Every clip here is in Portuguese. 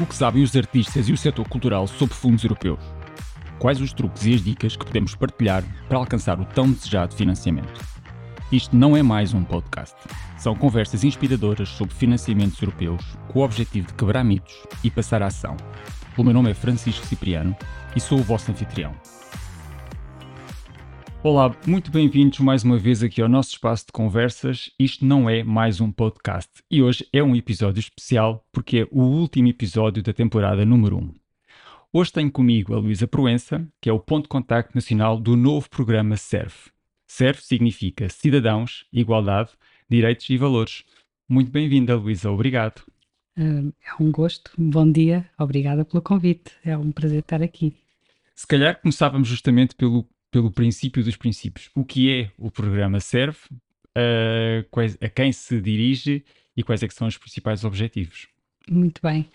O que sabem os artistas e o setor cultural sobre fundos europeus? Quais os truques e as dicas que podemos partilhar para alcançar o tão desejado financiamento? Isto não é mais um podcast. São conversas inspiradoras sobre financiamentos europeus com o objetivo de quebrar mitos e passar a ação. O meu nome é Francisco Cipriano e sou o vosso anfitrião. Olá, muito bem-vindos mais uma vez aqui ao nosso espaço de conversas. Isto não é mais um podcast e hoje é um episódio especial porque é o último episódio da temporada número 1. Hoje tenho comigo a Luísa Proença, que é o ponto de contacto nacional do novo programa SERV. SERV significa Cidadãos, Igualdade, Direitos e Valores. Muito bem-vinda, Luísa, obrigado. É um gosto, bom dia, obrigada pelo convite, é um prazer estar aqui. Se calhar começávamos justamente pelo pelo princípio dos princípios. O que é o programa serve, a, a quem se dirige e quais é são os principais objetivos? Muito bem.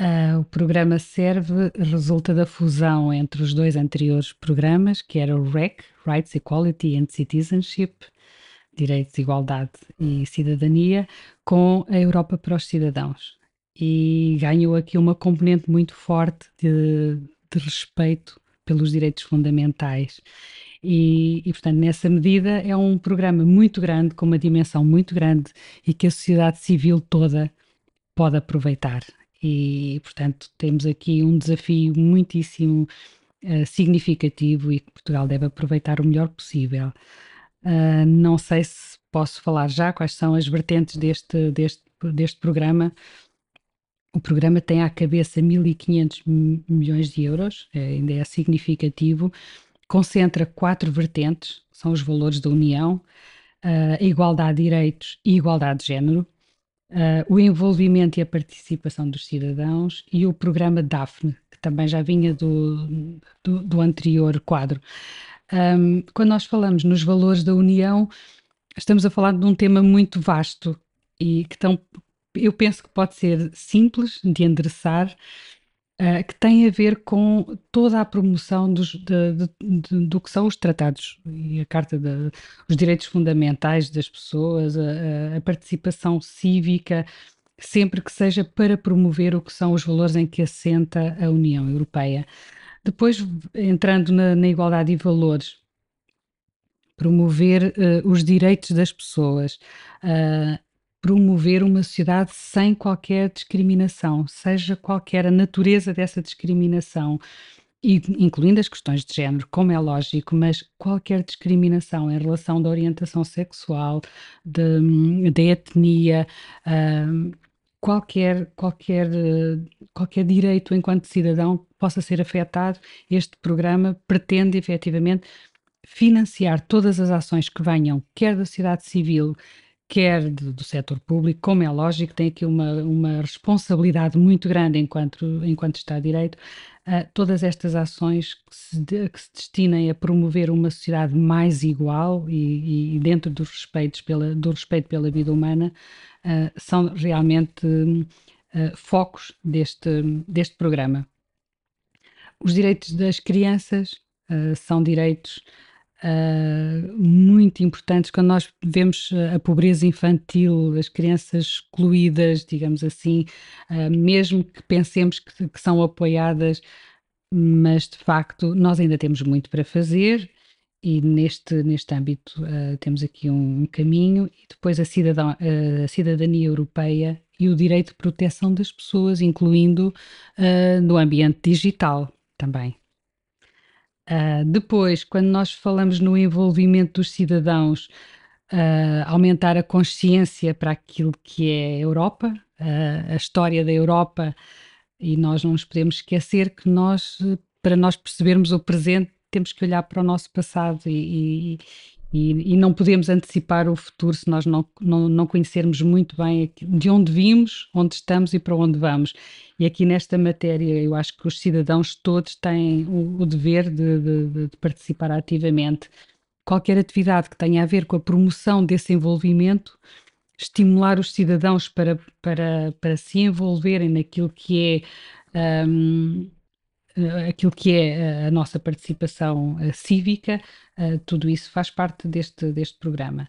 Uh, o programa serve resulta da fusão entre os dois anteriores programas, que era o REC, Rights, Equality and Citizenship, Direitos, Igualdade e Cidadania, com a Europa para os Cidadãos. E ganhou aqui uma componente muito forte de, de respeito pelos direitos fundamentais. E, e, portanto, nessa medida, é um programa muito grande, com uma dimensão muito grande e que a sociedade civil toda pode aproveitar. E, portanto, temos aqui um desafio muitíssimo uh, significativo e que Portugal deve aproveitar o melhor possível. Uh, não sei se posso falar já quais são as vertentes deste, deste, deste programa, o programa tem à cabeça 1.500 milhões de euros, é, ainda é significativo, concentra quatro vertentes, são os valores da União, a igualdade de direitos e igualdade de género, uh, o envolvimento e a participação dos cidadãos e o programa DAFNE, que também já vinha do, do, do anterior quadro. Um, quando nós falamos nos valores da União, estamos a falar de um tema muito vasto e que estão eu penso que pode ser simples de endereçar, uh, que tem a ver com toda a promoção dos, de, de, de, do que são os tratados e a Carta dos Direitos Fundamentais das pessoas, a, a, participação cívica, sempre que seja para promover o que são os valores em que assenta a União Europeia. Depois, entrando na, na igualdade de valores, promover uh, os direitos das pessoas, uh, promover uma sociedade sem qualquer discriminação, seja qualquer a natureza dessa discriminação, incluindo as questões de género, como é lógico, mas qualquer discriminação em relação da orientação sexual, de etnia, uh, qualquer, qualquer, qualquer direito enquanto cidadão possa ser afetado, este programa pretende efetivamente financiar todas as ações que venham, quer da sociedade civil, quer do, do setor público, como é lógico, tem aqui uma, uma responsabilidade muito grande enquanto, enquanto Estado de Direito, uh, todas estas ações que se, de, que se, destinem a promover uma sociedade mais igual e, e dentro dos respeitos pela, do respeito pela vida humana uh, são realmente uh, focos deste, deste programa. Os direitos das crianças são direitos Uh, muito importantes quando nós vemos a pobreza infantil, as crianças excluídas, digamos assim, uh, mesmo que pensemos que, que, são apoiadas, mas de facto nós ainda temos muito para fazer e neste, neste âmbito uh, temos aqui um, um, caminho e depois a, cidadão, a cidadania europeia e o direito de proteção das pessoas, incluindo no ambiente digital também. Uh, depois, quando nós falamos no envolvimento dos cidadãos, uh, aumentar a consciência para aquilo que é a Europa, uh, a história da Europa, e nós não nos podemos esquecer que nós, para nós percebermos o presente, temos que olhar para o nosso passado e, e, e, não podemos antecipar o futuro se nós não, não, não, conhecermos muito bem de onde vimos, onde estamos e para onde vamos. E aqui nesta matéria, eu acho que os cidadãos todos têm o, o dever de, de, de, participar ativamente. Qualquer atividade que tenha a ver com a promoção desse envolvimento, estimular os cidadãos para, para, para se envolverem naquilo que é. Um, aquilo que é a nossa participação cívica, tudo isso faz parte deste, deste programa.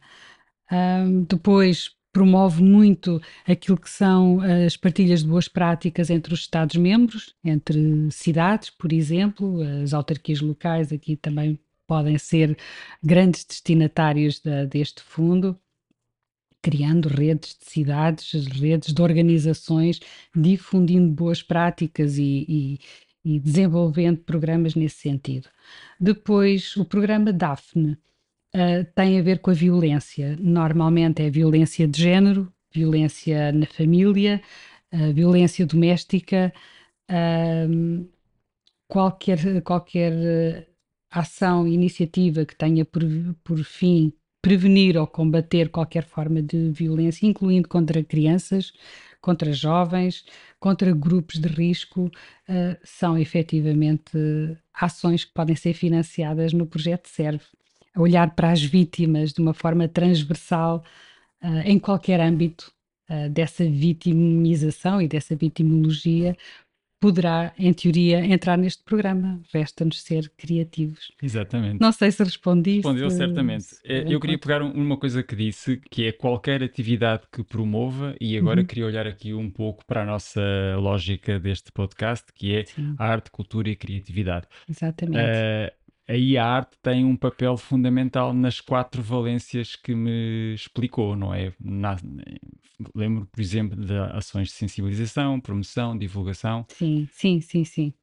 depois, promove muito aquilo que são as partilhas de boas práticas entre os Estados-membros, entre cidades, por exemplo, as autarquias locais aqui também podem ser grandes destinatários deste fundo criando redes de cidades, redes de organizações, difundindo boas práticas e, e, e desenvolvendo programas nesse sentido. Depois, o programa DAFNE uh, tem a ver com a violência. Normalmente é violência de género, violência na família, uh, violência doméstica, uh, qualquer, qualquer ação, iniciativa que tenha por, por fim prevenir ou combater qualquer forma de violência, incluindo contra crianças, contra jovens, contra grupos de risco, uh, são efetivamente ações que podem ser financiadas no projeto SERVE. Olhar para as vítimas de uma forma transversal uh, em qualquer âmbito uh, dessa vitimização e dessa vitimologia poderá, em teoria, entrar neste programa. Resta-nos ser criativos. Exatamente. Não sei se respondi. Respondeu certamente. Eh, eu queria pegar uma coisa que disse, que é qualquer atividade que promova, e agora uhum. queria olhar aqui um pouco para a nossa lógica deste podcast, que é Sim. arte, cultura e criatividade. Exatamente. Uh, aí a arte tem um papel fundamental nas quatro valências que me explicou, não é? Na, lembro, por exemplo, de ações de sensibilização, promoção, divulgação. Sim, sim, sim, sim.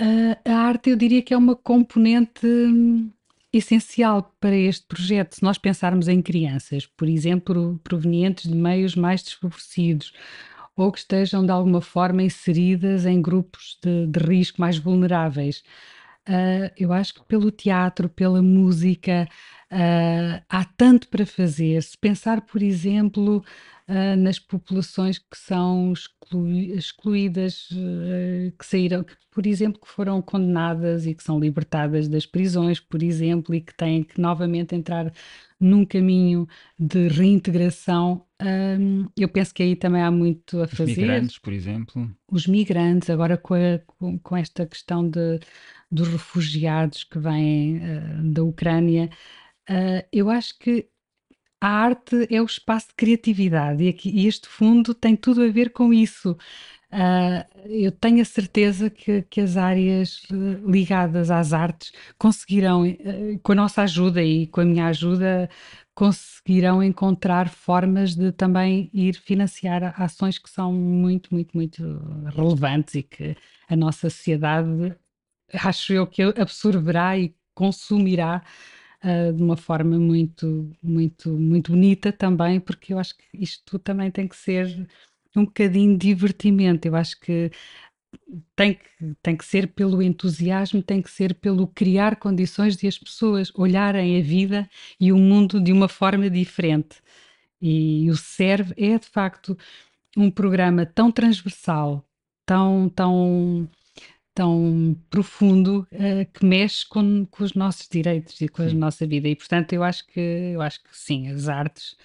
Uh, a arte, eu diria que é uma componente hum, essencial para este projeto. Se nós pensarmos em crianças, por exemplo, provenientes de meios mais desfavorecidos, ou que estejam de alguma forma inseridas em grupos de, de risco mais vulneráveis, Uh, eu acho que pelo teatro, pela música, uh, há tanto para fazer. Se pensar, por exemplo, uh, nas populações que são excluídas, que saíram, que, por exemplo, que foram condenadas e que são libertadas das prisões, por exemplo, e que têm que novamente entrar num caminho de reintegração, eu penso que aí também há muito a fazer. Os migrantes, por exemplo. Os migrantes, agora com, a, com, com esta questão de dos refugiados que vêm uh, da Ucrânia. Uh, eu acho que a arte é o espaço de criatividade e, aqui, e este fundo tem tudo a ver com isso. Uh, eu tenho a certeza que, que as áreas ligadas às artes conseguirão, uh, com a nossa ajuda e com a minha ajuda, conseguirão encontrar formas de também ir financiar ações que são muito, muito, muito relevantes e que a nossa sociedade acho eu que absorverá e consumirá uh, de uma forma muito, muito, muito bonita também, porque eu acho que isto também tem que ser um bocadinho de divertimento. Eu acho que tem que, tem que ser pelo entusiasmo, tem que ser pelo criar condições de as pessoas olharem a vida e o mundo de uma forma diferente. E o Serve é de facto um programa tão transversal, tão, tão tão profundo uh, que mexe com, com, os nossos direitos e com sim. a nossa vida. E portanto eu acho que eu acho que sim, as artes,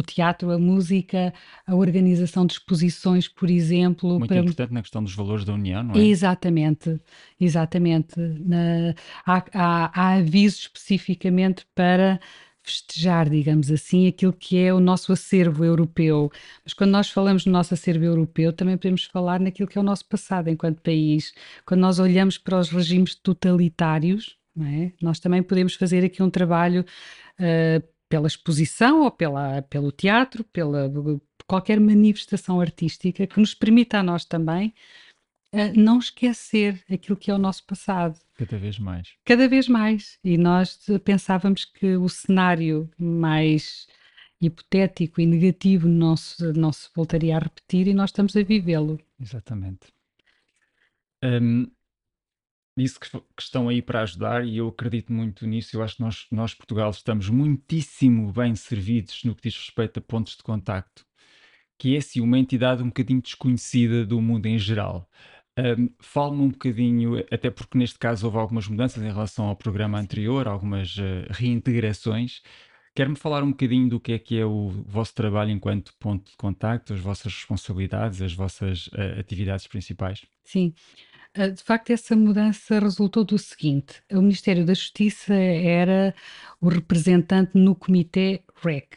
o teatro, a música, a organização de exposições, por exemplo. Muito para... importante na questão dos valores da União, não é? Exatamente, exatamente. Na... Há, há, há avisos especificamente para festejar, digamos assim, aquilo que é o nosso acervo europeu. Mas quando nós falamos do nosso acervo europeu, também podemos falar naquilo que é o nosso passado enquanto país. Quando nós olhamos para os regimes totalitários, é? nós também podemos fazer aqui um trabalho uh, pela exposição ou pela, pelo teatro, pela qualquer manifestação artística que nos permita a nós também não esquecer aquilo que é o nosso passado. Cada vez mais. Cada vez mais. E nós pensávamos que o cenário mais hipotético e negativo não se, não se voltaria a repetir e nós estamos a vivê-lo. Exatamente. Um, disse que, que, estão aí para ajudar e eu acredito muito nisso. Eu acho que nós, nós, Portugal, estamos muitíssimo bem servidos no que diz respeito a pontos de contacto, que é assim uma entidade um bocadinho desconhecida do mundo em geral. Um, Fale-me um bocadinho, até porque neste caso houve algumas mudanças em relação ao programa anterior, algumas uh, reintegrações. Quer-me falar um bocadinho do que é que é o vosso trabalho enquanto ponto de contacto, as vossas responsabilidades, as vossas uh, atividades principais? Sim. Uh, de facto, essa mudança resultou do seguinte: o Ministério da Justiça era o representante no Comitê REC,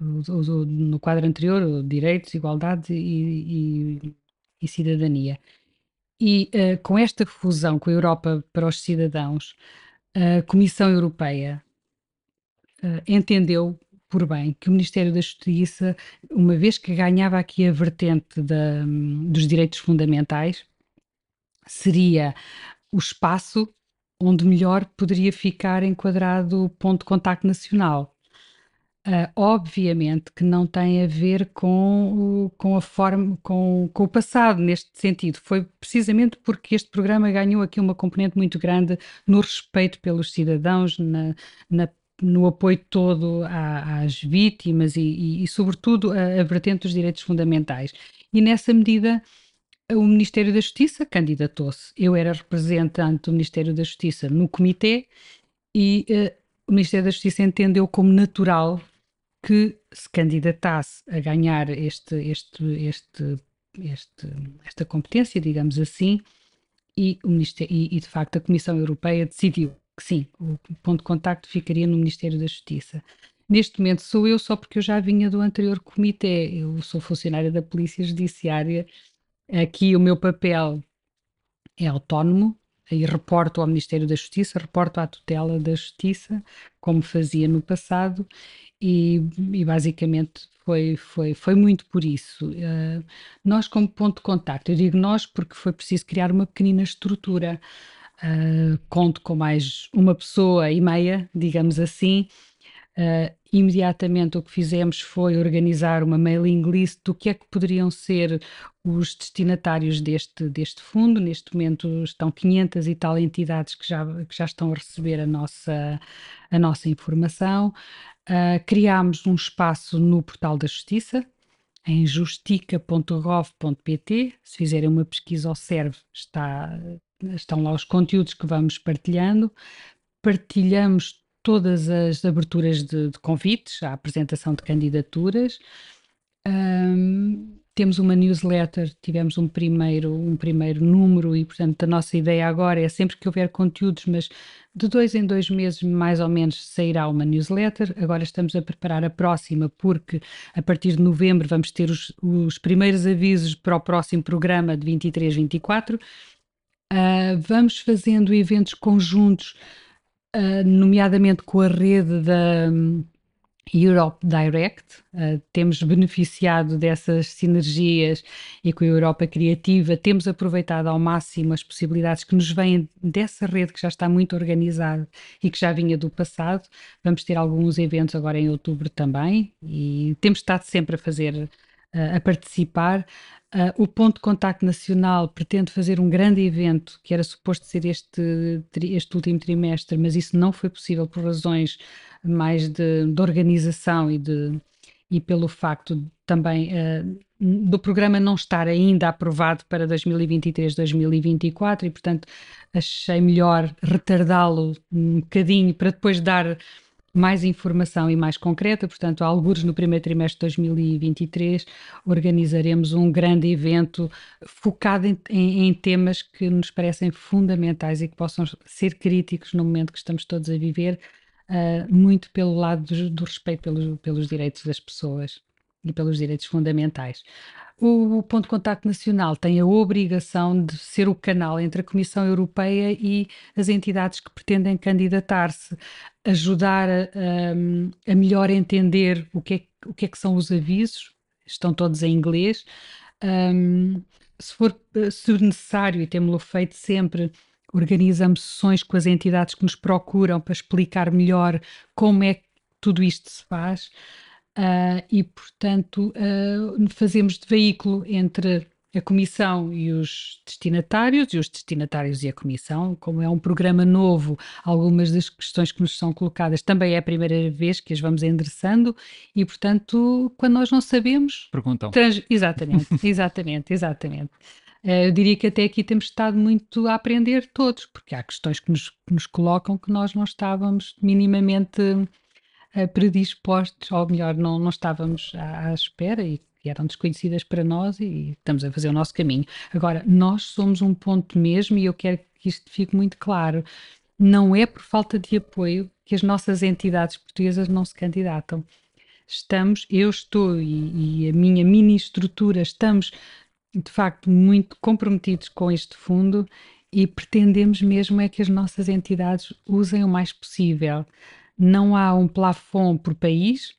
no quadro anterior, direitos, igualdade e, e, e cidadania. E uh, com esta fusão com a Europa para os cidadãos, a Comissão Europeia uh, entendeu por bem que o Ministério da Justiça, uma vez que ganhava aqui a vertente da, dos direitos fundamentais, seria o espaço onde melhor poderia ficar enquadrado o ponto de contacto nacional. Uh, obviamente que não tem a ver com, o, com a forma, com, com, o passado neste sentido. Foi precisamente porque este programa ganhou aqui uma componente muito grande no respeito pelos cidadãos, na, na no apoio todo à, às vítimas e, e, e sobretudo, a, a vertente dos direitos fundamentais. E nessa medida, o Ministério da Justiça candidatou-se. Eu era representante do Ministério da Justiça no comitê e uh, o Ministério da Justiça entendeu como natural que se candidatasse a ganhar este, este, este, este, esta competência, digamos assim, e, o e, e de facto a Comissão Europeia decidiu que sim, o ponto de contacto ficaria no Ministério da Justiça. Neste momento sou eu só porque eu já vinha do anterior comitê, eu sou funcionária da Polícia Judiciária, aqui o meu papel é autónomo, e reporto ao Ministério da Justiça, reporto à tutela da Justiça, como fazia no passado, e, e basicamente foi, foi, foi muito por isso. Uh, nós, como ponto de contacto, eu digo nós porque foi preciso criar uma pequenina estrutura. Uh, conto com mais uma pessoa e meia, digamos assim, Uh, imediatamente o que fizemos foi organizar uma mailing list do que é que poderiam ser os destinatários deste, deste fundo. Neste momento estão 500 e tal entidades que já, que já estão a receber a nossa, a nossa informação. Uh, criámos um espaço no Portal da Justiça, em justica.gov.pt. Se fizerem uma pesquisa ao serve, está, estão lá os conteúdos que vamos partilhando. Partilhamos todas as aberturas de, de convites, à apresentação de candidaturas. Um, temos uma newsletter, tivemos um primeiro, um primeiro número e, portanto, a nossa ideia agora é sempre que houver conteúdos, mas de dois em dois meses, mais ou menos, sairá uma newsletter. Agora estamos a preparar a próxima, porque a partir de novembro vamos ter os, os primeiros avisos para o próximo programa de 23-24. Uh, vamos fazendo eventos conjuntos uh, nomeadamente com a rede da um, Europe Direct. Uh, temos beneficiado dessas sinergias e com a Europa Criativa temos aproveitado ao máximo as possibilidades que nos vêm dessa rede que já está muito organizada e que já vinha do passado. Vamos ter alguns eventos agora em outubro também e temos estado sempre a fazer a participar. Uh, o Ponto de Contacto Nacional pretende fazer um grande evento que era suposto ser este, este último trimestre, mas isso não foi possível por razões mais de, de organização e, de, e pelo facto também uh, do programa não estar ainda aprovado para 2023-2024 e, portanto, achei melhor retardá-lo um bocadinho para depois dar mais informação e mais concreta, portanto, alguns no primeiro trimestre de 2023 organizaremos um grande evento focado em, em, em, temas que nos parecem fundamentais e que possam ser críticos no momento que estamos todos a viver, uh, muito pelo lado do, do respeito pelos, pelos direitos das pessoas e pelos direitos fundamentais. O, ponto de contacto nacional tem a obrigação de ser o canal entre a Comissão Europeia e as entidades que pretendem candidatar-se, ajudar a, a, melhor entender o que, é, o que é que são os avisos, estão todos em inglês. Um, se for se necessário, e temos-lo feito sempre, organizamos sessões com as entidades que nos procuram para explicar melhor como é que tudo isto se faz. Uh, e, portanto, uh, fazemos de veículo entre a Comissão e os destinatários, e os destinatários e a Comissão. Como é um programa novo, algumas das questões que nos são colocadas também é a primeira vez que as vamos endereçando, e, portanto, quando nós não sabemos. Perguntam. Trans... Exatamente, exatamente, exatamente. Uh, eu diria que até aqui temos estado muito a aprender todos, porque há questões que nos, que nos colocam que nós não estávamos minimamente predispostos, ou melhor, não, não estávamos à, à espera e eram desconhecidas para nós e estamos a fazer o nosso caminho. Agora, nós somos um ponto mesmo e eu quero que isto fique muito claro. Não é por falta de apoio que as nossas entidades portuguesas não se candidatam. estamos, eu estou e, e a minha mini estrutura, estamos de facto muito comprometidos com este fundo e pretendemos mesmo é que as nossas entidades usem o mais possível. Não há um plafond por país,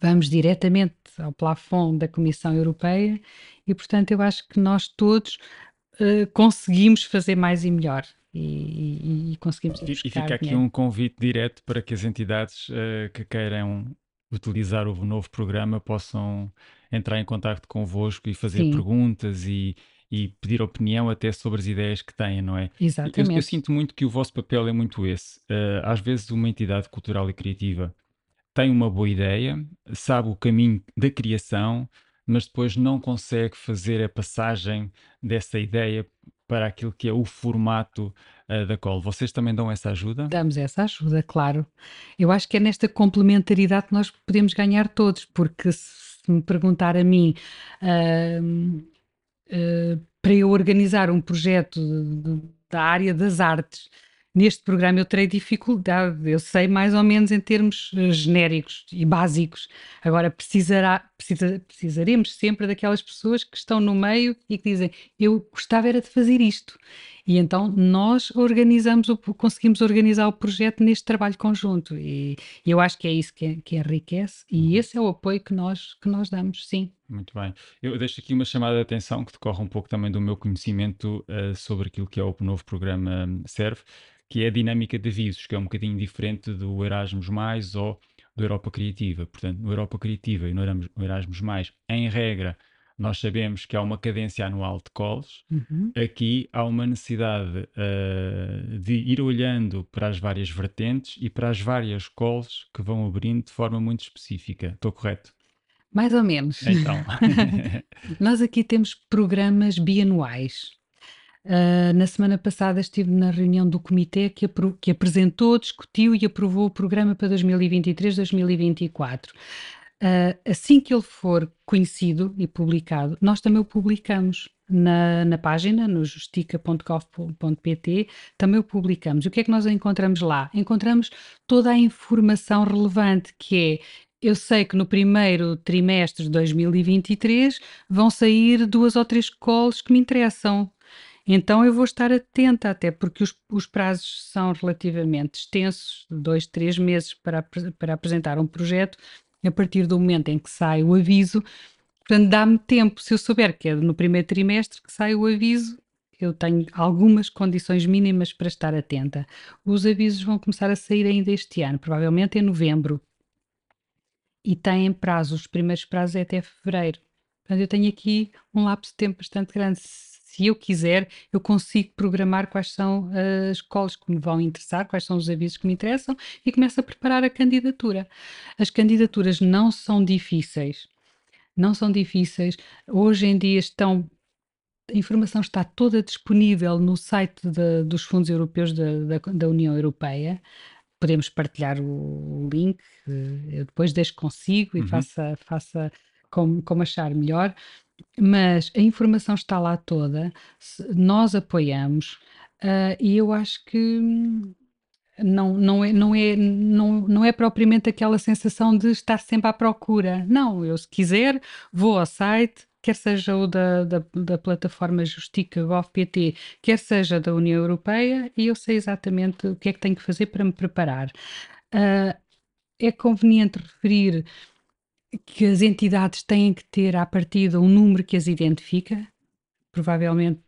vamos diretamente ao plafond da Comissão Europeia e, portanto, eu acho que nós todos uh, conseguimos fazer mais e melhor. E, e, e conseguimos e, e fica aqui dinheiro. um convite direto para que as entidades uh, que queiram utilizar o novo programa possam entrar em contato convosco e fazer Sim. perguntas e, e pedir opinião até sobre as ideias que têm, não é? Exatamente. Eu, eu sinto muito que o vosso papel é muito esse. Uh, às vezes uma entidade cultural e criativa tem uma boa ideia, sabe o caminho da criação, mas depois não consegue fazer a passagem dessa ideia para aquilo que é o formato uh, da call. Vocês também dão essa ajuda? Damos essa ajuda, claro. Eu acho que é nesta complementaridade que nós podemos ganhar todos, porque se me perguntar a mim uh, para eu organizar um projeto de, de, da área das artes neste programa eu terei dificuldade, eu sei mais ou menos em termos uh, genéricos e básicos. Agora precisará, precisa, precisaremos sempre daquelas pessoas que estão no meio e que dizem eu gostava era de fazer isto. E então nós organizamos, o, conseguimos organizar o projeto neste trabalho conjunto e, e eu acho que é isso que, que enriquece e uhum. esse é o apoio que nós, que nós damos, sim. Muito bem. Eu deixo aqui uma chamada de atenção que decorre um pouco também do meu conhecimento uh, sobre aquilo que é o novo programa Serve que é a dinâmica de avisos, que é um bocadinho diferente do Erasmus Mais ou do Europa Criativa. Portanto, no Europa Criativa e no Erasmus Mais, em regra, nós sabemos que há uma cadência anual de calls. Uhum. Aqui há uma necessidade uh, de ir olhando para as várias vertentes e para as várias calls que vão abrindo de forma muito específica. Estou correto? Mais ou menos. Então. Nós aqui temos programas bianuais. Uh, na semana passada estive na reunião do comitê que, que, apresentou, discutiu e aprovou o programa para 2023-2024. Uh, assim que ele for conhecido e publicado, nós também o publicamos na, na página, no justica.gov.pt, também o publicamos. E o que é que nós encontramos lá? Encontramos toda a informação relevante que é eu sei que no primeiro trimestre de 2023 vão sair duas ou três calls que me interessam. Então eu vou estar atenta, até porque os, os prazos são relativamente extensos, dois, três meses para, para apresentar um projeto, a partir do momento em que sai o aviso. Portanto, dá-me tempo, se eu souber que é no primeiro trimestre que sai o aviso, eu tenho algumas condições mínimas para estar atenta. Os avisos vão começar a sair ainda este ano, provavelmente em novembro. E têm prazos, os primeiros prazos é até fevereiro. Portanto, eu tenho aqui um lapso de tempo bastante grande se eu quiser, eu consigo programar quais são as calls que me vão interessar, quais são os avisos que me interessam e começo a preparar a candidatura. As candidaturas não são difíceis. Não são difíceis. Hoje em dia estão a informação está toda disponível no site de, dos fundos europeus da, da, da, União Europeia. Podemos partilhar o, o link, eh, eu depois deixo consigo e uhum. faça, faça como, como achar melhor mas a informação está lá toda, nós apoiamos, uh, e eu acho que não, não, é, não, é, não, não é propriamente aquela sensação de estar sempre à procura. Não, eu se quiser vou ao site, quer seja o da, da, da plataforma Justica GovPT, quer seja da União Europeia, e eu sei exatamente o que é que tenho que fazer para me preparar. Uh, é conveniente referir que as entidades têm que ter à partida um número que as identifica. Provavelmente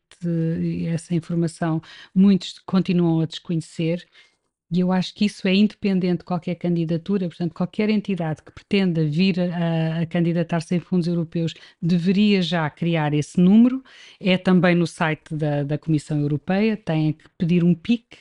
essa informação muitos continuam a desconhecer. E eu acho que isso é independente de qualquer candidatura, portanto, qualquer entidade que pretenda vir a, a candidatar-se em fundos europeus deveria já criar esse número. É também no site da, da Comissão Europeia, tem que pedir um PIC,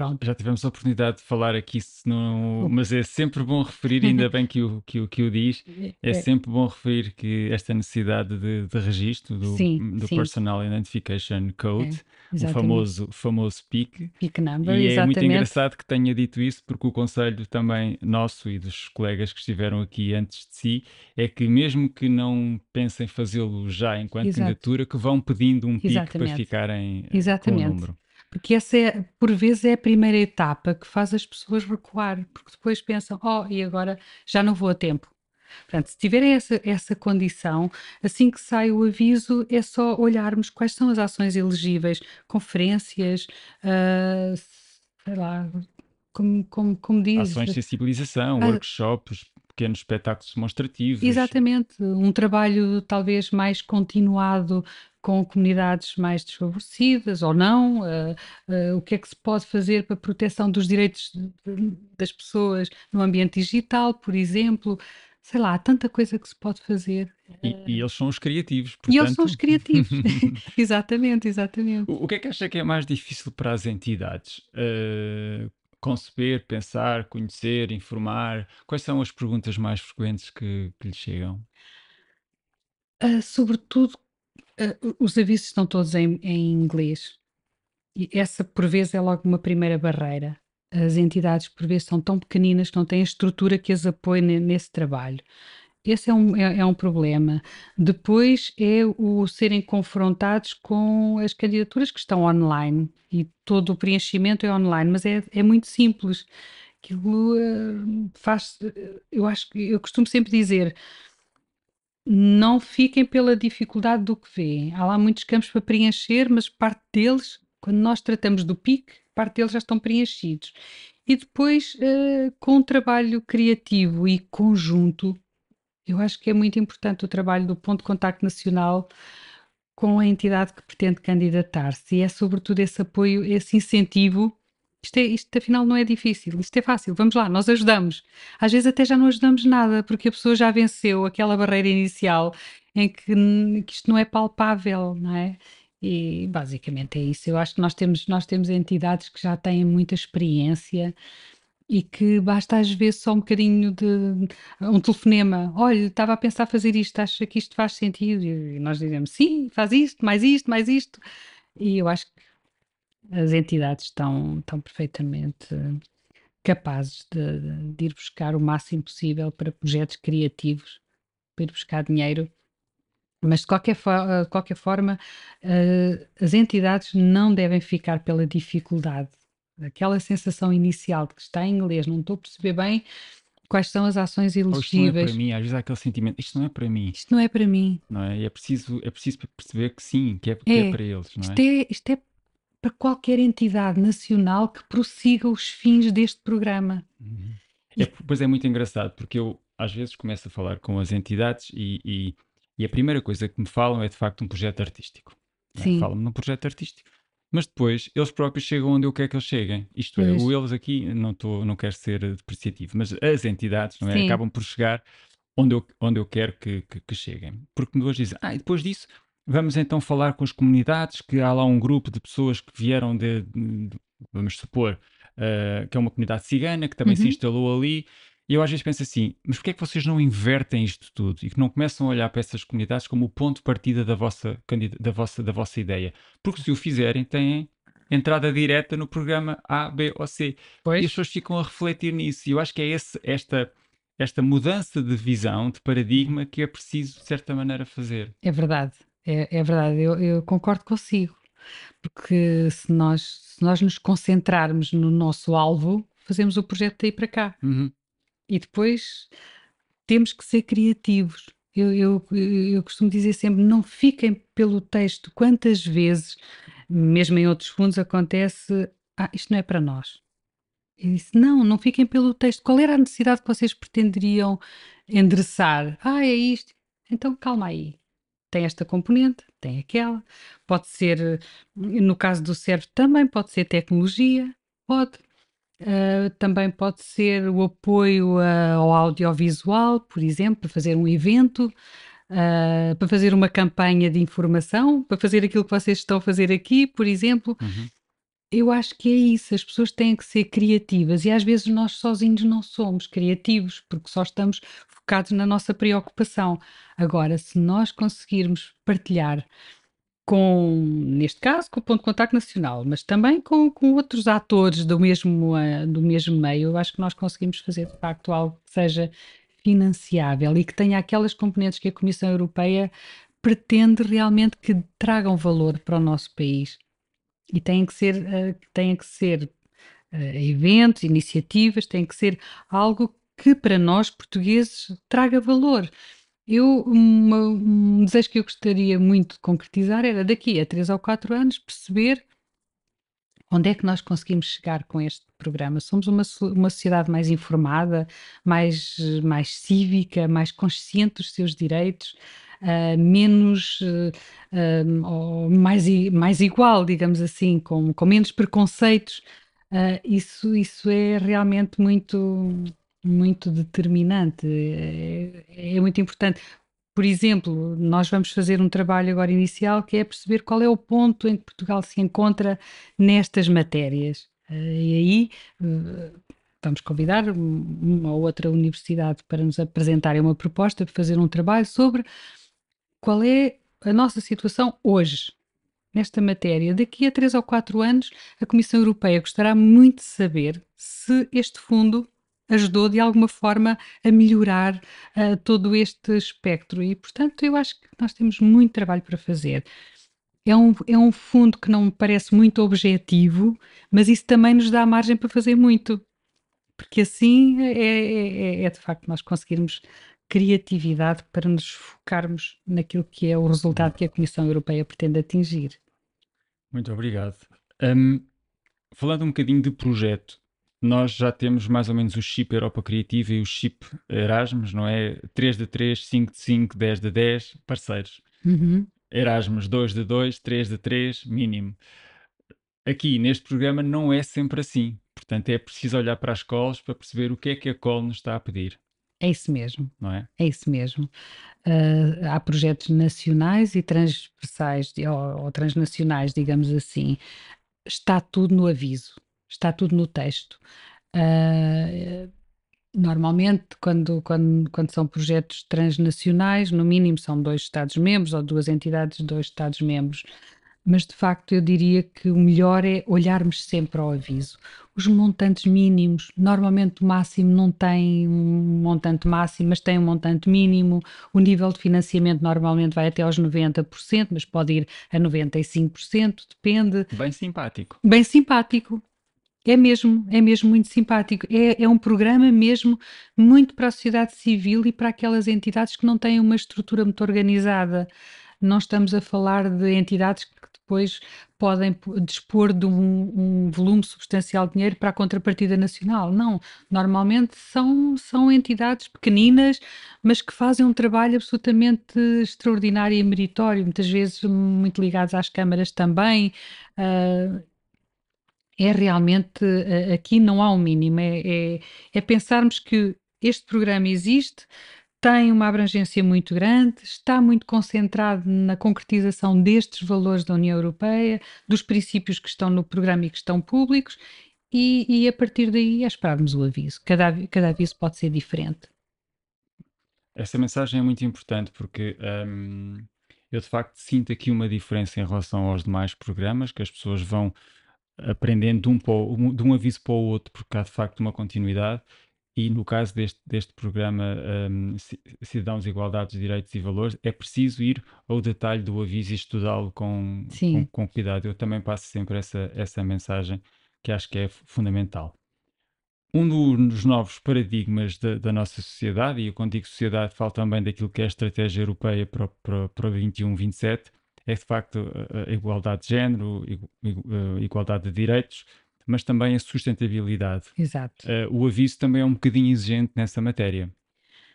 Pronto. Já tivemos a oportunidade de falar aqui, não, mas é sempre bom referir, ainda bem que o, que, o, que o diz, é, é sempre bom referir que esta necessidade de, de registro do, sim, do sim. Personal Identification Code, é, o famoso, famoso PIC. PIC number, e exatamente. é muito engraçado que tenha dito isso, porque o conselho também nosso e dos colegas que estiveram aqui antes de si é que mesmo que não pensem fazê-lo já enquanto Exato. candidatura, que vão pedindo um PIC para ficarem exatamente. Eh, com o número. Porque essa é, por vezes, é a primeira etapa que faz as pessoas recuar, porque depois pensam, oh, e agora já não vou a tempo. Portanto, se tiverem essa, essa condição, assim que sai o aviso, é só olharmos quais são as ações elegíveis, conferências, uh, sei lá, como, como, como diz. Ações de sensibilização, uh, workshops, pequenos espetáculos demonstrativos. Exatamente, um trabalho talvez mais continuado com comunidades mais desfavorecidas ou não, uh, uh, o que é que se pode fazer para a proteção dos direitos de, das pessoas no ambiente digital, por exemplo. Sei lá, há tanta coisa que se pode fazer. E, e eles são os criativos. Portanto... E eles são os criativos. exatamente, exatamente. O, o, que é que acha que é mais difícil para as entidades? Conceber, pensar, conhecer, informar? Quais são as perguntas mais frequentes que, que lhe chegam? Uh, sobretudo, uh, os avisos estão todos em, em, inglês. E essa, por vezes, é logo uma primeira barreira. As entidades, por vezes, são tão pequeninas que não têm a estrutura que as apoie nesse trabalho. Esse é um, é, é um problema. Depois é o serem confrontados com as candidaturas que estão online e todo o preenchimento é online, mas é, é muito simples. Aquilo uh, faz. Eu acho que eu costumo sempre dizer não fiquem pela dificuldade do que vêem. Há lá muitos campos para preencher, mas parte deles, quando nós tratamos do PIC, parte deles já estão preenchidos. E depois, uh, com um trabalho criativo e conjunto, eu acho que é muito importante o trabalho do Ponto de Contacto Nacional com a entidade que pretende candidatar-se e é sobretudo esse apoio, esse incentivo. Isto, é, isto afinal não é difícil, isto é fácil, vamos lá, nós ajudamos. Às vezes até já não ajudamos nada, porque a pessoa já venceu aquela barreira inicial em que, que isto não é palpável, não é? E basicamente é isso. Eu acho que nós temos, nós temos entidades que já têm muita experiência e que basta às vezes só um bocadinho de um telefonema. Olha, estava a pensar fazer isto, acha que isto faz sentido? E nós dizemos sim, faz isto, mais isto, mais isto. E eu acho as entidades estão, estão perfeitamente capazes de, de ir buscar o máximo possível para projetos criativos, para ir buscar dinheiro. Mas de qualquer, de qualquer forma, uh, as entidades não devem ficar pela dificuldade aquela sensação inicial de que está em inglês, não estou a perceber bem quais são as ações elegíveis. Isto não é para mim, às vezes há aquele sentimento, isto não é para mim. Isto não é para mim. Não é? E é preciso, é preciso perceber que sim, que é, que é, é para eles. Não isto, é? é? isto é para qualquer entidade nacional que prossiga os fins deste programa. Uhum. É, pois é muito engraçado, porque eu às vezes começo a falar com as entidades e, e, e a primeira coisa que me falam é de facto um projeto artístico. É? Sim. Falam-me num projeto artístico mas depois eles próprios chegam onde eu quero que eles cheguem. Isto é, o eles aqui, não, tô, não quero ser depreciativo, mas as entidades não é, acabam por chegar onde eu, onde eu quero que, que, que cheguem. Porque depois dizem, ah, e depois disso vamos então falar com as comunidades, que há lá um grupo de pessoas que vieram de, de vamos supor, uh, que é uma comunidade cigana, que também uhum. se instalou ali, e eu às vezes penso assim, mas porquê é que vocês não invertem isto tudo e que não começam a olhar para essas comunidades como o ponto de partida da vossa, da vossa, da vossa ideia? Porque se o fizerem, têm entrada direta no programa A, B ou C. Pois. E as pessoas ficam a refletir nisso. E eu acho que é esse, esta, esta mudança de visão, de paradigma, que é preciso, de certa maneira, fazer. É verdade, é, é verdade, eu, eu concordo consigo. Porque se nós, se nós nos concentrarmos no nosso alvo, fazemos o projeto daí para cá. Uhum. E depois temos que ser criativos. Eu, eu, eu costumo dizer sempre: não fiquem pelo texto. Quantas vezes, mesmo em outros fundos, acontece: ah, isto não é para nós. Eu disse: não, não fiquem pelo texto. Qual era a necessidade que vocês pretenderiam endereçar? Ah, é isto. Então calma aí. Tem esta componente, tem aquela. Pode ser, no caso do cérebro também, pode ser tecnologia, pode. Uh, também pode ser o apoio uh, ao audiovisual, por exemplo, para fazer um evento, uh, para fazer uma campanha de informação, para fazer aquilo que vocês estão a fazer aqui, por exemplo. Uhum. Eu acho que é isso, as pessoas têm que ser criativas e às vezes nós sozinhos não somos criativos porque só estamos focados na nossa preocupação. Agora, se nós conseguirmos partilhar com, neste caso, com o Ponto de Contacto Nacional, mas também com, com outros atores do mesmo, uh, do mesmo meio, eu acho que nós conseguimos fazer, de facto, algo que seja financiável e que tenha aquelas componentes que a Comissão Europeia pretende realmente que tragam valor para o nosso país. E têm que ser, uh, têm que ser uh, eventos, iniciativas, têm que ser algo que para nós portugueses traga valor. Eu, uma, um desejo que eu gostaria muito de concretizar era daqui a 3 ou 4 anos perceber onde é que nós conseguimos chegar com este programa. Somos uma, uma sociedade mais informada, mais, mais cívica, mais consciente dos seus direitos, uh, menos uh, uh, mais, mais igual, digamos assim, com, com menos preconceitos. isso, isso é realmente muito, muito determinante, é, é muito importante. Por exemplo, nós vamos fazer um trabalho agora inicial que é perceber qual é o ponto em que Portugal se encontra nestas matérias. E aí vamos convidar uma ou outra universidade para nos apresentarem uma proposta para fazer um trabalho sobre qual é a nossa situação hoje nesta matéria. Daqui a três ou quatro anos, a Comissão Europeia gostará muito de saber se este fundo ajudou de alguma forma a melhorar uh, todo este espectro. E, portanto, eu acho que nós temos muito trabalho para fazer. É um, é um fundo que não me parece muito objetivo, mas isso também nos dá margem para fazer muito. Porque assim é, é, é, é de facto nós conseguirmos criatividade para nos focarmos naquilo que é o resultado que a Comissão Europeia pretende atingir. Muito obrigado. Um, falando um bocadinho de projeto, nós já temos mais ou menos o chip Europa Criativa e o chip Erasmus, não é? 3 de 3, 5 de 5, 10 de 10, parceiros. Uhum. Erasmus 2 de 2, 3 de 3, mínimo. Aqui neste programa não é sempre assim. Portanto, é preciso olhar para as escolas para perceber o que é que a COL nos está a pedir. É isso mesmo. Não é? É isso mesmo. Uh, há projetos nacionais e transversais, ou, ou transnacionais, digamos assim. Está tudo no aviso está tudo no texto. Uh, normalmente, quando, quando, quando são projetos transnacionais, no mínimo são dois Estados-membros ou duas entidades de dois Estados-membros. Mas de facto eu diria que o melhor é olharmos sempre ao aviso. Os montantes mínimos, normalmente o máximo não tem um montante máximo, mas tem um montante mínimo. O nível de financiamento normalmente vai até aos 90%, mas pode ir a 95%, depende. Bem simpático. Bem simpático. É mesmo, é mesmo muito simpático. É, é um programa mesmo muito para a sociedade civil e para aquelas entidades que não têm uma estrutura muito organizada. Não estamos a falar de entidades que depois podem dispor de um, um volume substancial de dinheiro para a contrapartida nacional. Não, normalmente são, são entidades pequeninas, mas que fazem um trabalho absolutamente extraordinário e meritório, muitas vezes muito ligados às câmaras também. Uh, é realmente, eh, aqui não há um mínimo, é, é, é pensarmos que este programa existe, tem uma abrangência muito grande, está muito concentrado na concretização destes valores da União Europeia, dos princípios que estão no programa e que estão públicos, e, e a partir daí é esperarmos o aviso. Cada, cada aviso pode ser diferente. Essa mensagem é muito importante porque hum, eu de facto sinto aqui uma diferença em relação aos demais programas que as pessoas vão aprendendo de um, para de um aviso para o outro, porque há de facto uma continuidade. E no caso deste, deste programa um, Cidadãos, Igualdades, Direitos e Valores, é preciso ir ao detalhe do aviso e estudá-lo com, com, com, cuidado. Eu também passo sempre essa, essa mensagem que acho que é fundamental. Um dos novos paradigmas da, da nossa sociedade, e eu quando digo sociedade falo também daquilo que é a estratégia europeia para, para, para 21-27, é de facto a igualdade de género, a igualdade de direitos, mas também a sustentabilidade. Exato. Uh, o aviso também é um bocadinho exigente nessa matéria.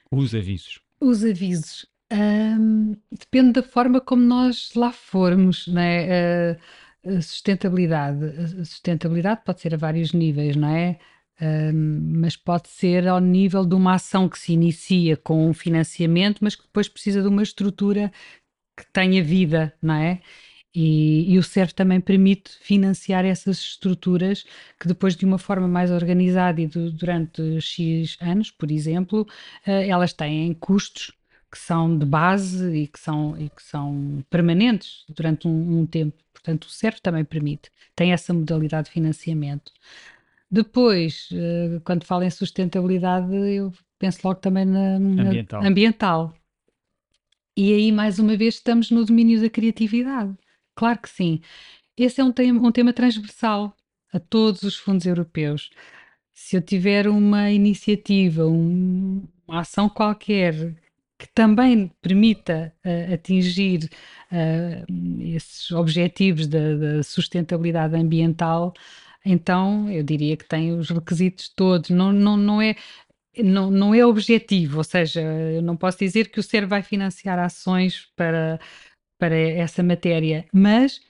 Os avisos. Os avisos. Um, depende da forma como nós lá formos, não é? Uh, a sustentabilidade. A sustentabilidade pode ser a vários níveis, não é? Um, mas pode ser ao nível de uma ação que se inicia com um financiamento, mas que depois precisa de uma estrutura que tenha vida, não é? E, e, o CERF também permite financiar essas estruturas que depois de uma forma mais organizada e do, durante X anos, por exemplo, uh, elas têm custos que são de base e que são, e que são permanentes durante um, um tempo. Portanto, o CERF também permite, tem essa modalidade de financiamento. Depois, uh, quando falo em sustentabilidade, eu penso logo também na, na ambiental. ambiental e aí, mais uma vez, estamos no domínio da criatividade. Claro que sim. esse é um tema, um tema transversal a todos os fundos europeus. Se eu tiver uma iniciativa, um, uma ação qualquer que também permita uh, atingir uh, esses objetivos da, da, sustentabilidade ambiental, então eu diria que tem os requisitos todos. Não, não, não, é, não, não é objetivo, ou seja, eu não posso dizer que o SER vai financiar ações para, para essa matéria, mas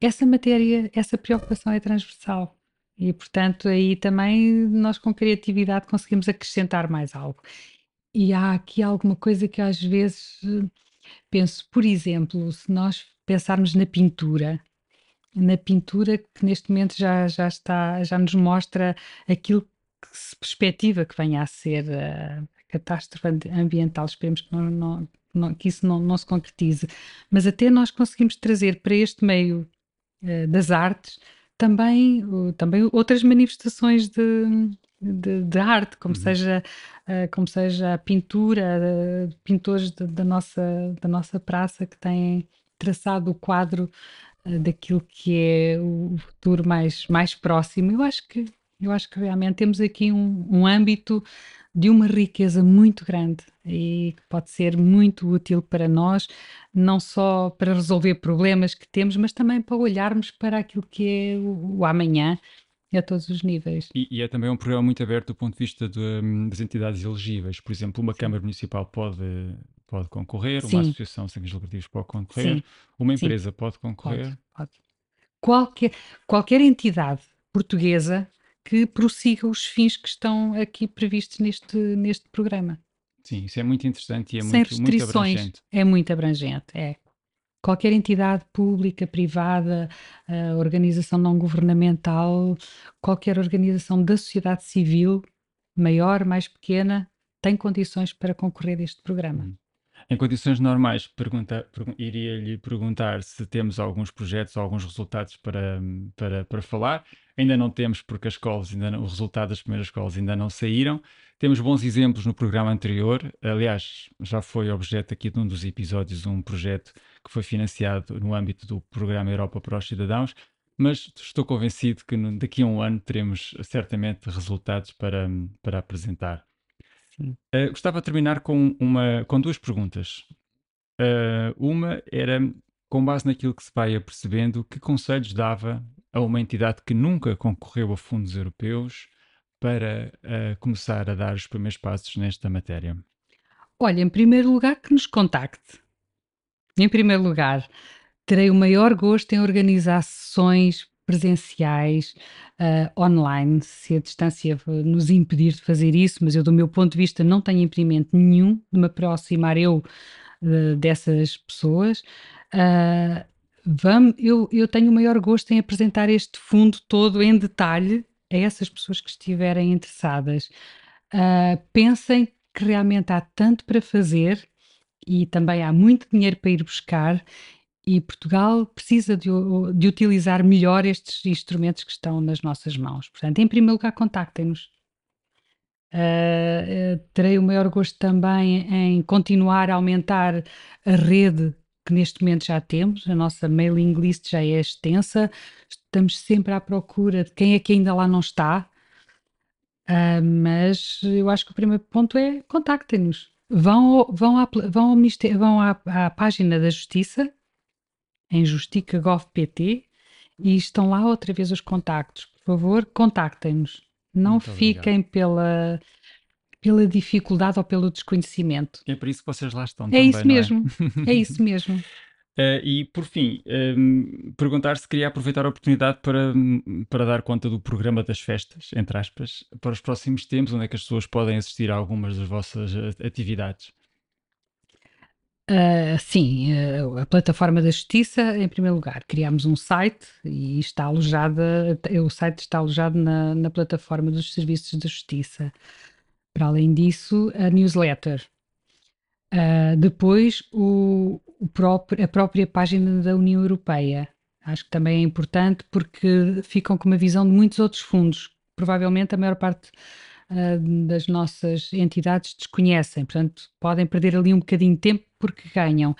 essa matéria, essa preocupação é transversal. E, portanto, aí também nós com criatividade conseguimos acrescentar mais algo. E há aqui alguma coisa que às vezes penso, por exemplo, se nós pensarmos na pintura, na pintura que neste momento já, já está, já nos mostra aquilo que se perspectiva que venha a ser a catástrofe ambiental, esperemos que, não, não, não, que isso não, não se concretize, mas até nós conseguimos trazer para este meio uh, das artes também, uh, também outras manifestações de, de, de arte, como, uhum. seja, uh, como seja a pintura, uh, pintores de, da, nossa, da nossa praça que têm traçado o quadro daquilo que é o futuro mais, mais próximo. Eu acho que, eu acho que realmente temos aqui um, um âmbito de uma riqueza muito grande e que pode ser muito útil para nós, não só para resolver problemas que temos, mas também para olharmos para aquilo que é o, o amanhã a todos os níveis. E, e, é também um programa muito aberto do ponto de vista de, hum, das entidades elegíveis. Por exemplo, uma Sim. Câmara Municipal pode, pode concorrer, Sim. uma associação sem fins lucrativos pode concorrer, Sim. uma empresa pode concorrer. Pode, pode. Qualquer, qualquer entidade portuguesa que prossiga os fins que estão aqui previstos neste, neste programa. Sim, isso é muito interessante e é Sem muito, restrições, muito abrangente. É muito abrangente, é qualquer entidade pública, privada, organização não governamental, qualquer organização da sociedade civil, maior, mais pequena, tem condições para concorrer a este programa. Hum. Em condições normais, pergunta, iria-lhe perguntar se temos alguns projetos alguns resultados para, para, para falar. Ainda não temos, porque as escolas ainda não, o resultado das primeiras escolas ainda não saíram. Temos bons exemplos no programa anterior. Aliás, já foi objeto aqui de um dos episódios um projeto que foi financiado no âmbito do programa Europa para os Cidadãos. Mas estou convencido que daqui a um ano teremos certamente resultados para, para apresentar. Uh, gostava de terminar com, uma, com duas perguntas. Uh, uma era, com base naquilo que se vai apercebendo, que conselhos dava a uma entidade que nunca concorreu a fundos europeus para uh, começar a dar os primeiros passos nesta matéria? Olha, em primeiro lugar, que nos contacte. Em primeiro lugar, terei o maior gosto em organizar sessões presenciais, uh, online, se a distância nos impedir de fazer isso, mas eu, do meu ponto de vista, não tenho impedimento nenhum de me aproximar eu uh, dessas pessoas. Uh, vamos, eu, eu tenho o maior gosto em apresentar este fundo todo em detalhe a essas pessoas que estiverem interessadas. pensem que realmente há tanto para fazer e também há muito dinheiro para ir buscar e Portugal precisa de, de, utilizar melhor estes instrumentos que estão nas nossas mãos. Portanto, em primeiro lugar, contactem-nos. Uh, terei o maior gosto também em continuar a aumentar a rede que neste momento já temos. A nossa mailing list já é extensa. Estamos sempre à procura de quem é que ainda lá não está. Uh, mas eu acho que o primeiro ponto é contactem-nos. Vão, vão, à, vão, ao vão à, à página da Justiça em justica.gov.pt e estão lá outra vez os contactos. Por favor, contactem-nos. Não Muito fiquem obrigado. pela pela dificuldade ou pelo desconhecimento. É por isso que vocês lá estão. É também, isso é? mesmo. É? é? isso mesmo. Uh, e por fim, um, perguntar se queria aproveitar a oportunidade para, para dar conta do programa das festas, entre aspas, para os próximos tempos, onde é que as pessoas podem assistir a algumas das vossas eh, atividades. Uh, sim, uh, a plataforma da Justiça, em primeiro lugar, criámos um site e está alojada, o site está alojado na, na plataforma dos Serviços da Justiça. Para além disso, a newsletter. Uh, depois, o, o próprio, a própria página da União Europeia. Acho que também é importante porque ficam com uma visão de muitos outros fundos. Provavelmente a maior parte uh, das nossas entidades desconhecem, portanto, podem perder ali um bocadinho de tempo porque ganham.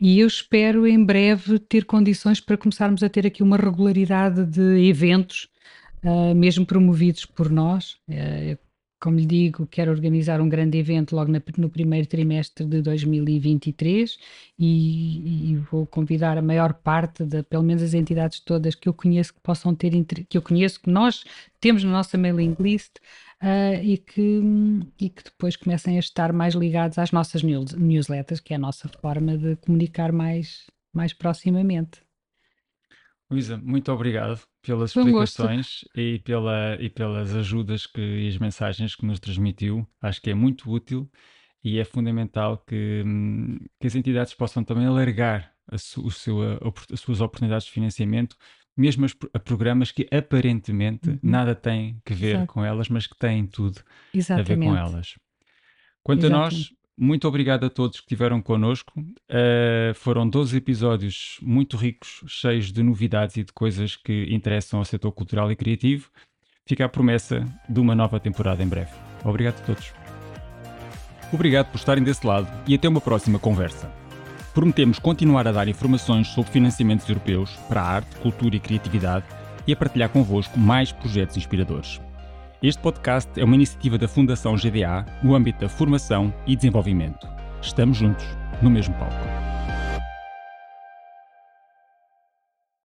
E eu espero em breve ter condições para começarmos a ter aqui uma regularidade de eventos, uh, mesmo promovidos por nós. Uh, como lhe digo, quero organizar um grande evento logo no primeiro trimestre de 2023 e, e, vou convidar a maior parte, de, pelo menos as entidades todas que eu conheço que possam ter, que eu conheço, que nós temos na nossa mailing list uh, e, que, e que depois comecem a estar mais ligados às nossas news, newsletters, que é a nossa forma de comunicar mais, mais proximamente. Luísa, muito obrigado pelas explicações e, pela, e pelas ajudas que, e as mensagens que nos transmitiu. Acho que é muito útil e é fundamental que, hum, que as entidades possam também alargar a su, o seu, a, as suas oportunidades de financiamento, mesmo a programas que aparentemente uhum. nada têm que ver Exato. com elas, mas que têm tudo Exatamente. a ver com elas. Quanto Exatamente. a nós, muito obrigado a todos que estiveram connosco. Uh, foram 12 episódios muito ricos, cheios de novidades e de coisas que interessam ao setor cultural e criativo. Fica a promessa de uma nova temporada em breve. Obrigado a todos. Obrigado por estarem desse lado e até uma próxima conversa. Prometemos continuar a dar informações sobre financiamentos europeus para a arte, cultura e criatividade e a partilhar convosco mais projetos inspiradores. Este podcast é uma iniciativa da Fundação GDA no âmbito da formação e desenvolvimento. Estamos juntos, no mesmo palco.